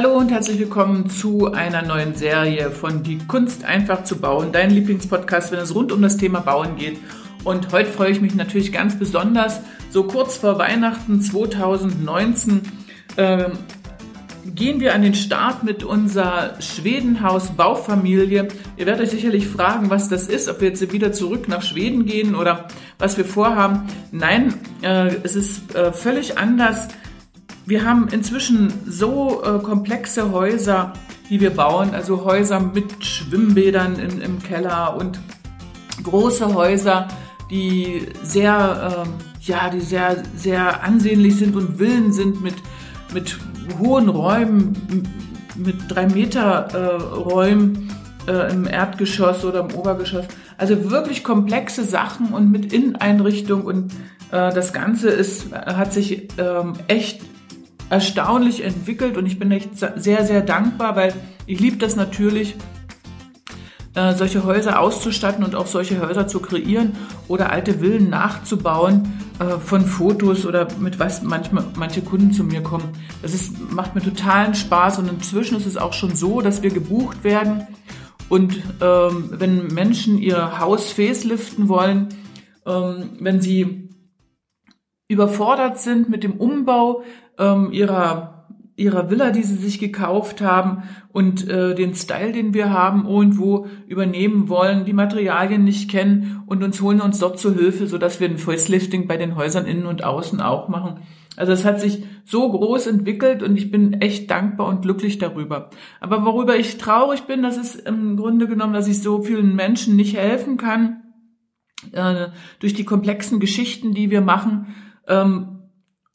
Hallo und herzlich willkommen zu einer neuen Serie von Die Kunst einfach zu bauen, dein Lieblingspodcast, wenn es rund um das Thema Bauen geht. Und heute freue ich mich natürlich ganz besonders, so kurz vor Weihnachten 2019 äh, gehen wir an den Start mit unserer Schwedenhaus-Baufamilie. Ihr werdet euch sicherlich fragen, was das ist, ob wir jetzt wieder zurück nach Schweden gehen oder was wir vorhaben. Nein, äh, es ist äh, völlig anders. Wir haben inzwischen so äh, komplexe Häuser, die wir bauen, also Häuser mit Schwimmbädern in, im Keller und große Häuser, die sehr, ähm, ja, die sehr, sehr ansehnlich sind und Villen sind mit, mit hohen Räumen, mit drei Meter äh, Räumen äh, im Erdgeschoss oder im Obergeschoss. Also wirklich komplexe Sachen und mit Inneneinrichtung und äh, das Ganze ist, hat sich ähm, echt erstaunlich entwickelt und ich bin echt sehr, sehr dankbar, weil ich liebe das natürlich, äh, solche Häuser auszustatten und auch solche Häuser zu kreieren oder alte Villen nachzubauen äh, von Fotos oder mit was manchmal manche Kunden zu mir kommen. Das ist, macht mir totalen Spaß und inzwischen ist es auch schon so, dass wir gebucht werden und ähm, wenn Menschen ihr Haus faceliften wollen, ähm, wenn sie überfordert sind mit dem Umbau, ähm, ihrer ihrer Villa, die sie sich gekauft haben und äh, den Style, den wir haben, irgendwo übernehmen wollen, die Materialien nicht kennen und uns holen uns dort zur Hilfe, so dass wir ein Facelifting bei den Häusern innen und außen auch machen. Also es hat sich so groß entwickelt und ich bin echt dankbar und glücklich darüber. Aber worüber ich traurig bin, das ist im Grunde genommen, dass ich so vielen Menschen nicht helfen kann äh, durch die komplexen Geschichten, die wir machen. Ähm,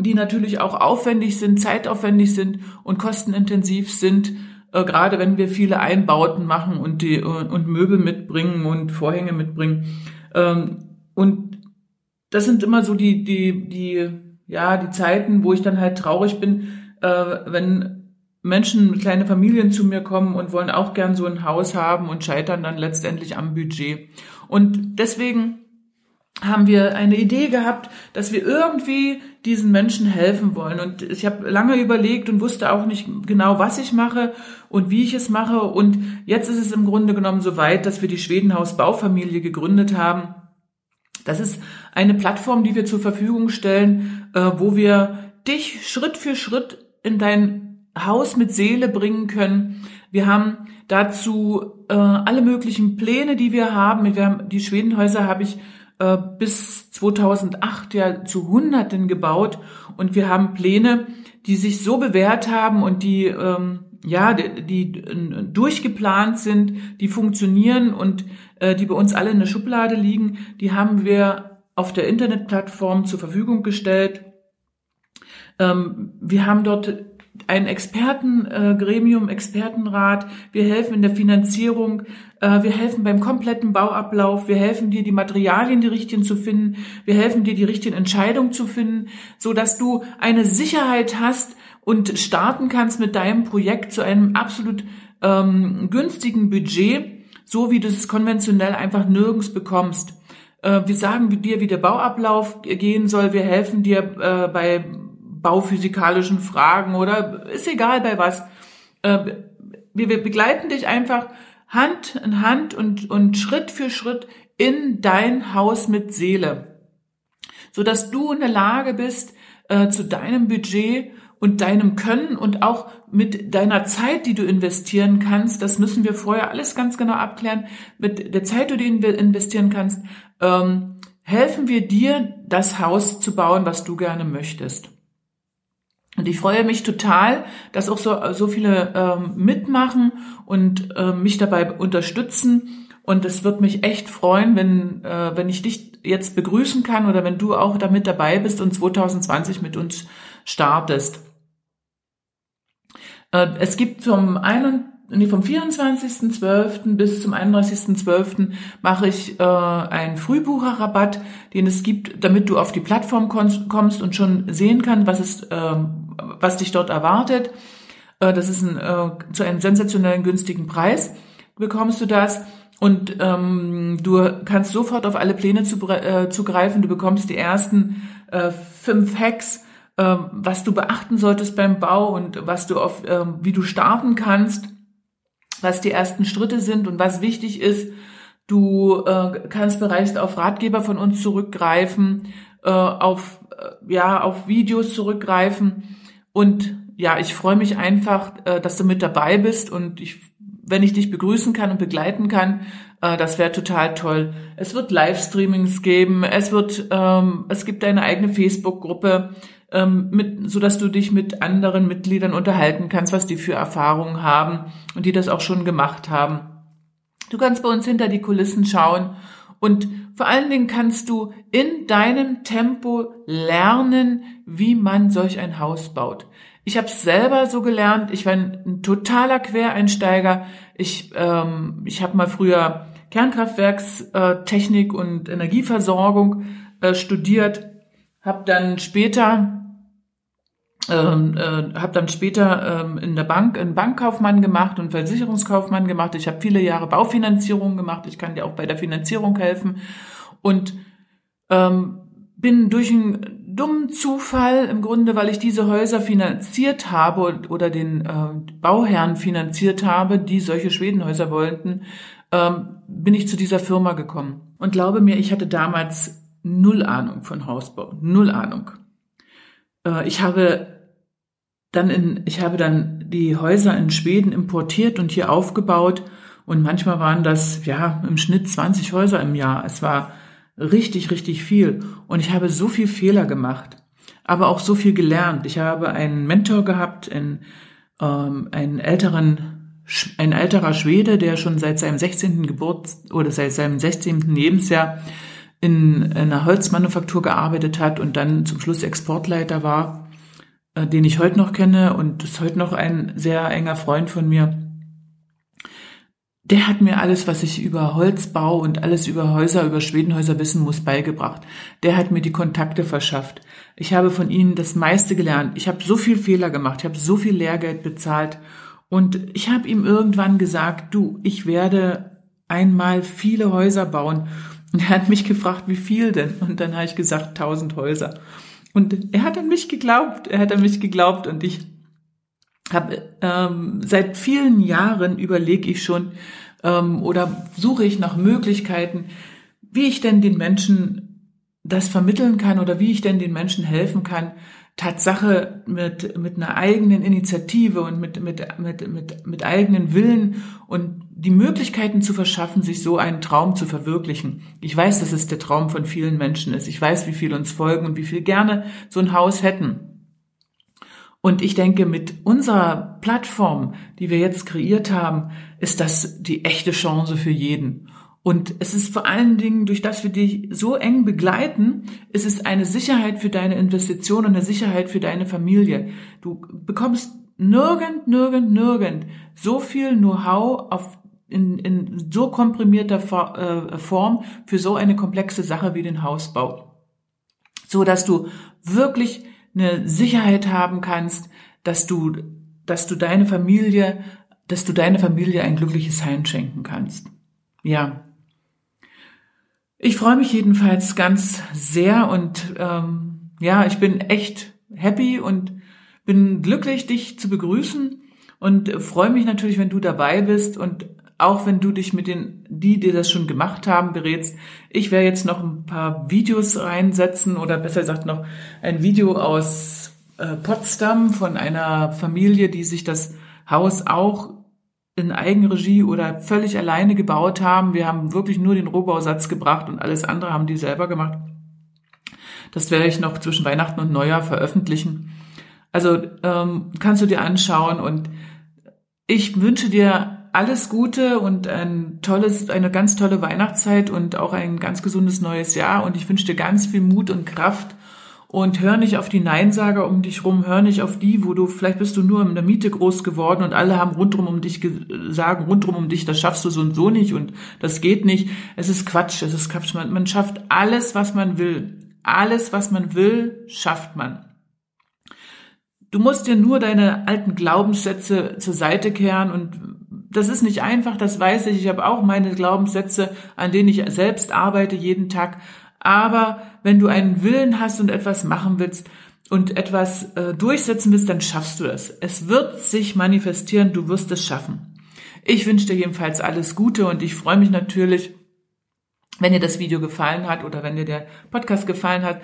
die natürlich auch aufwendig sind, zeitaufwendig sind und kostenintensiv sind, äh, gerade wenn wir viele Einbauten machen und die und, und Möbel mitbringen und Vorhänge mitbringen. Ähm, und das sind immer so die die die ja die Zeiten, wo ich dann halt traurig bin, äh, wenn Menschen, kleine Familien zu mir kommen und wollen auch gern so ein Haus haben und scheitern dann letztendlich am Budget. Und deswegen haben wir eine Idee gehabt, dass wir irgendwie diesen Menschen helfen wollen. Und ich habe lange überlegt und wusste auch nicht genau, was ich mache und wie ich es mache. Und jetzt ist es im Grunde genommen so weit, dass wir die Schwedenhaus Baufamilie gegründet haben. Das ist eine Plattform, die wir zur Verfügung stellen, äh, wo wir dich Schritt für Schritt in dein Haus mit Seele bringen können. Wir haben dazu äh, alle möglichen Pläne, die wir haben. Wir haben die Schwedenhäuser habe ich äh, bis 2008 ja zu Hunderten gebaut und wir haben Pläne, die sich so bewährt haben und die ähm, ja die, die durchgeplant sind, die funktionieren und äh, die bei uns alle in der Schublade liegen, die haben wir auf der Internetplattform zur Verfügung gestellt. Ähm, wir haben dort ein Expertengremium, äh, Expertenrat. Wir helfen in der Finanzierung. Äh, wir helfen beim kompletten Bauablauf. Wir helfen dir, die Materialien, die richtigen zu finden. Wir helfen dir, die richtigen Entscheidungen zu finden, so dass du eine Sicherheit hast und starten kannst mit deinem Projekt zu einem absolut ähm, günstigen Budget, so wie du es konventionell einfach nirgends bekommst. Äh, wir sagen dir, wie der Bauablauf gehen soll. Wir helfen dir bei bauphysikalischen Fragen oder ist egal bei was. Äh, wir, wir begleiten dich einfach Hand in Hand und, und Schritt für Schritt in dein Haus mit Seele, so dass du in der Lage bist, äh, zu deinem Budget und deinem Können und auch mit deiner Zeit, die du investieren kannst, das müssen wir vorher alles ganz genau abklären, mit der Zeit, die du investieren kannst, ähm, helfen wir dir, das Haus zu bauen, was du gerne möchtest. Und ich freue mich total, dass auch so, so viele ähm, mitmachen und äh, mich dabei unterstützen. Und es wird mich echt freuen, wenn, äh, wenn ich dich jetzt begrüßen kann oder wenn du auch damit dabei bist und 2020 mit uns startest. Äh, es gibt vom 21 nee, vom 24.12. bis zum 31.12. mache ich äh, einen Frühbucherrabatt, den es gibt, damit du auf die Plattform kommst und schon sehen kannst, was es, äh, was dich dort erwartet. Äh, das ist ein, äh, zu einem sensationellen günstigen Preis bekommst du das. Und ähm, du kannst sofort auf alle Pläne zu, äh, zugreifen. Du bekommst die ersten äh, fünf Hacks ähm, was du beachten solltest beim Bau und was du auf, ähm, wie du starten kannst, was die ersten Schritte sind und was wichtig ist. Du äh, kannst bereits auf Ratgeber von uns zurückgreifen, äh, auf äh, ja auf Videos zurückgreifen und ja, ich freue mich einfach, äh, dass du mit dabei bist und ich, wenn ich dich begrüßen kann und begleiten kann, äh, das wäre total toll. Es wird Livestreamings geben, es wird, ähm, es gibt eine eigene Facebook-Gruppe, ähm, mit, so dass du dich mit anderen Mitgliedern unterhalten kannst, was die für Erfahrungen haben und die das auch schon gemacht haben. Du kannst bei uns hinter die Kulissen schauen und vor allen Dingen kannst du in deinem Tempo lernen, wie man solch ein Haus baut. Ich habe es selber so gelernt. Ich war ein, totaler Quereinsteiger. Ich, ähm, ich habe mal früher Kernkraftwerkstechnik und Energieversorgung äh, studiert, habe dann später ähm, äh, habe dann später ähm, in der Bank einen Bankkaufmann gemacht und Versicherungskaufmann gemacht. Ich habe viele Jahre Baufinanzierung gemacht. Ich kann dir auch bei der Finanzierung helfen und ähm, bin durch einen dummen Zufall im Grunde, weil ich diese Häuser finanziert habe oder den äh, Bauherren finanziert habe, die solche Schwedenhäuser wollten, ähm, bin ich zu dieser Firma gekommen. Und glaube mir, ich hatte damals null Ahnung von Hausbau, null Ahnung. Äh, ich habe dann in, ich habe dann die Häuser in Schweden importiert und hier aufgebaut und manchmal waren das, ja, im Schnitt 20 Häuser im Jahr. Es war richtig, richtig viel. Und ich habe so viel Fehler gemacht, aber auch so viel gelernt. Ich habe einen Mentor gehabt, einen, ähm, einen älteren ein älterer Schwede, der schon seit seinem 16. Geburt oder seit seinem 16. Lebensjahr in einer Holzmanufaktur gearbeitet hat und dann zum Schluss Exportleiter war, äh, den ich heute noch kenne und ist heute noch ein sehr enger Freund von mir der hat mir alles, was ich über Holzbau und alles über Häuser, über Schwedenhäuser wissen muss, beigebracht. Der hat mir die Kontakte verschafft. Ich habe von ihnen das meiste gelernt. Ich habe so viel Fehler gemacht, ich habe so viel Lehrgeld bezahlt und ich habe ihm irgendwann gesagt, du, ich werde einmal viele Häuser bauen. Und er hat mich gefragt, wie viel denn? Und dann habe ich gesagt, tausend Häuser. Und er hat an mich geglaubt, er hat an mich geglaubt und ich hab, ähm, seit vielen Jahren überlege ich schon ähm, oder suche ich nach Möglichkeiten, wie ich denn den Menschen das vermitteln kann oder wie ich denn den Menschen helfen kann, Tatsache mit, mit einer eigenen Initiative und mit, mit, mit, mit, mit eigenen Willen und die Möglichkeiten zu verschaffen, sich so einen Traum zu verwirklichen. Ich weiß, dass es der Traum von vielen Menschen ist. Ich weiß, wie viel uns folgen und wie viel gerne so ein Haus hätten. Und ich denke, mit unserer Plattform, die wir jetzt kreiert haben, ist das die echte Chance für jeden. Und es ist vor allen Dingen, durch das wir dich so eng begleiten, ist es eine Sicherheit für deine Investition und eine Sicherheit für deine Familie. Du bekommst nirgend, nirgend, nirgend so viel Know-how auf in, in so komprimierter äh, Form für so eine komplexe Sache wie den Hausbau. So dass du wirklich eine Sicherheit haben kannst, dass du, dass du deine Familie, dass du deine Familie ein glückliches Heim schenken kannst. Ja. Ich freue mich jedenfalls ganz sehr und ähm, ja, ich bin echt happy und bin glücklich, dich zu begrüßen und freue mich natürlich, wenn du dabei bist und auch wenn du dich mit den, die, die das schon gemacht haben, berätst. Ich werde jetzt noch ein paar Videos reinsetzen oder besser gesagt noch ein Video aus äh, Potsdam von einer Familie, die sich das Haus auch in Eigenregie oder völlig alleine gebaut haben. Wir haben wirklich nur den Rohbausatz gebracht und alles andere haben die selber gemacht. Das werde ich noch zwischen Weihnachten und Neujahr veröffentlichen. Also ähm, kannst du dir anschauen und ich wünsche dir alles Gute und ein tolles, eine ganz tolle Weihnachtszeit und auch ein ganz gesundes neues Jahr. Und ich wünsche dir ganz viel Mut und Kraft. Und hör nicht auf die Neinsager um dich rum, hör nicht auf die, wo du, vielleicht bist du nur in der Miete groß geworden und alle haben rundrum um dich sagen, rundrum um dich, das schaffst du so und so nicht und das geht nicht. Es ist Quatsch, es ist Quatsch. Man, man schafft alles, was man will. Alles, was man will, schafft man. Du musst dir nur deine alten Glaubenssätze zur Seite kehren und das ist nicht einfach, das weiß ich. Ich habe auch meine Glaubenssätze, an denen ich selbst arbeite jeden Tag. Aber wenn du einen Willen hast und etwas machen willst, und etwas äh, durchsetzen willst, dann schaffst du das. Es wird sich manifestieren, du wirst es schaffen. Ich wünsche dir jedenfalls alles Gute und ich freue mich natürlich, wenn dir das Video gefallen hat oder wenn dir der Podcast gefallen hat,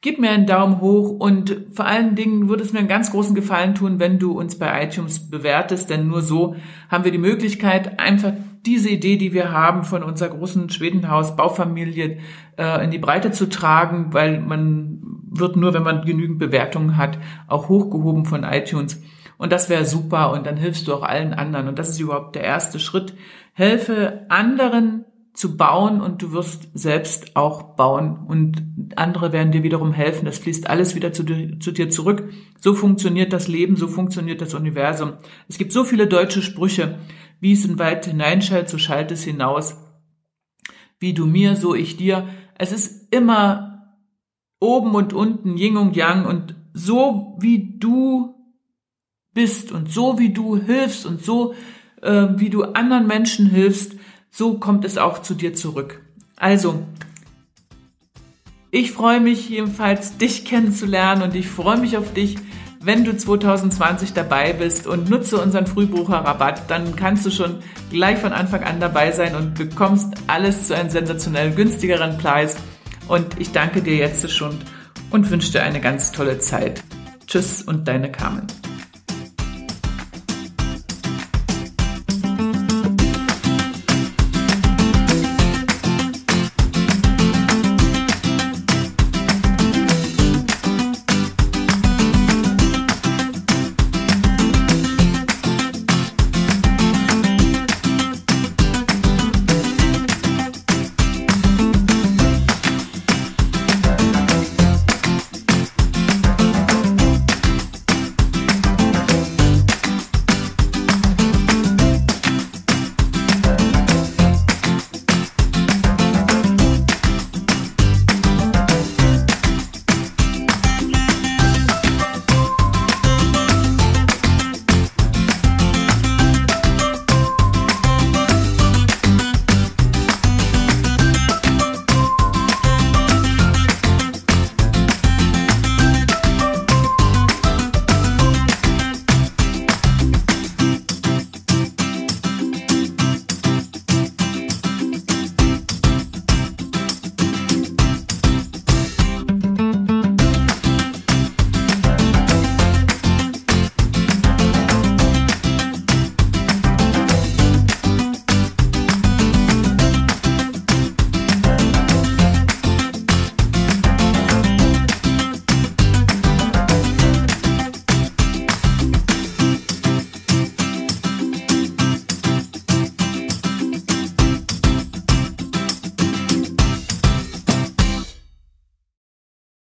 gib mir einen Daumen hoch und vor allen Dingen würde es mir einen ganz großen Gefallen tun, wenn du uns bei iTunes bewertest, denn nur so haben wir die Möglichkeit, einfach diese Idee, die wir haben von unserer großen Schwedenhaus Baufamilie äh, in die Breite zu tragen, weil man wird nur, wenn man genügend Bewertungen hat, auch hochgehoben von iTunes. Und das wäre super und dann hilfst du auch allen anderen. Und das ist überhaupt der erste Schritt. Helfe anderen zu bauen und du wirst selbst auch bauen und andere werden dir wiederum helfen. Das fließt alles wieder zu dir, zu dir zurück. So funktioniert das Leben, so funktioniert das Universum. Es gibt so viele deutsche Sprüche. Wie es in Wald hineinschallt, so schallt es hinaus. Wie du mir, so ich dir. Es ist immer oben und unten, Yin und Yang und so wie du bist und so wie du hilfst und so äh, wie du anderen Menschen hilfst, so kommt es auch zu dir zurück. Also, ich freue mich jedenfalls, dich kennenzulernen und ich freue mich auf dich, wenn du 2020 dabei bist und nutze unseren Frühbucherrabatt, dann kannst du schon gleich von Anfang an dabei sein und bekommst alles zu einem sensationell günstigeren Preis. Und ich danke dir jetzt schon und wünsche dir eine ganz tolle Zeit. Tschüss und deine Carmen.